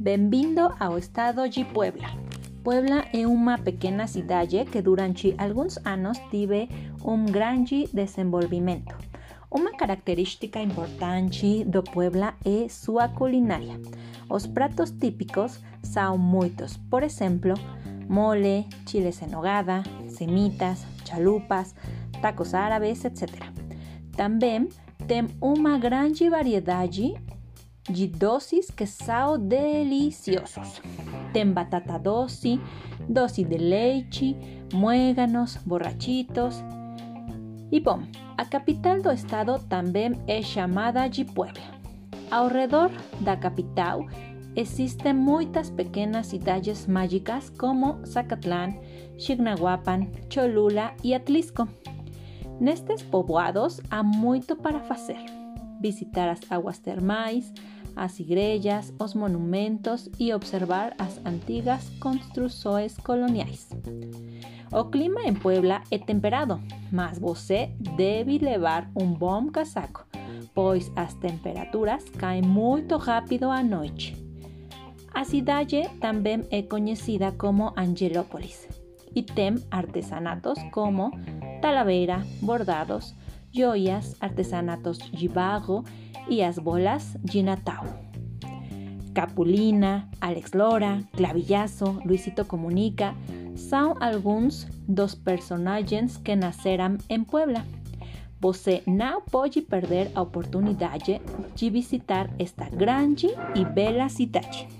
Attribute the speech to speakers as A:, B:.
A: Bem-vindo ao estado de Puebla. Puebla é uma pequena cidade que durante alguns anos teve um grande desenvolvimento. Uma característica importante do Puebla é sua culinária. Os pratos típicos são muitos, por exemplo, mole, chiles en nogada, semitas, chalupas, tacos árabes, etc. Também tem uma grande variedade doces que são deliciosos. Tem batata doce, doce de leite, muéganos, borrachitos. E bom, a capital do estado também é chamada de Puebla. Ao redor da capital existen muitas pequenas cidades mágicas como Zacatlán, Xignahuapan, Cholula e Atlisco. Nestes povoados há muito para fazer. Visitar as águas termais, as igrejas, os monumentos e observar as antigas construções coloniais. O clima em Puebla é temperado, mas você deve levar um bom casaco, pois as temperaturas caem muito rápido à noite. A cidade também é conhecida como Angelópolis e tem artesanatos como talavera, bordados, joias, artesanatos de barro e as bolas de Natal. Capulina, Alex Lora, Clavillazo, Luisito Comunica são alguns dos personagens que nasceram em Puebla. Você não pode perder a oportunidade de visitar esta grande e bela cidade.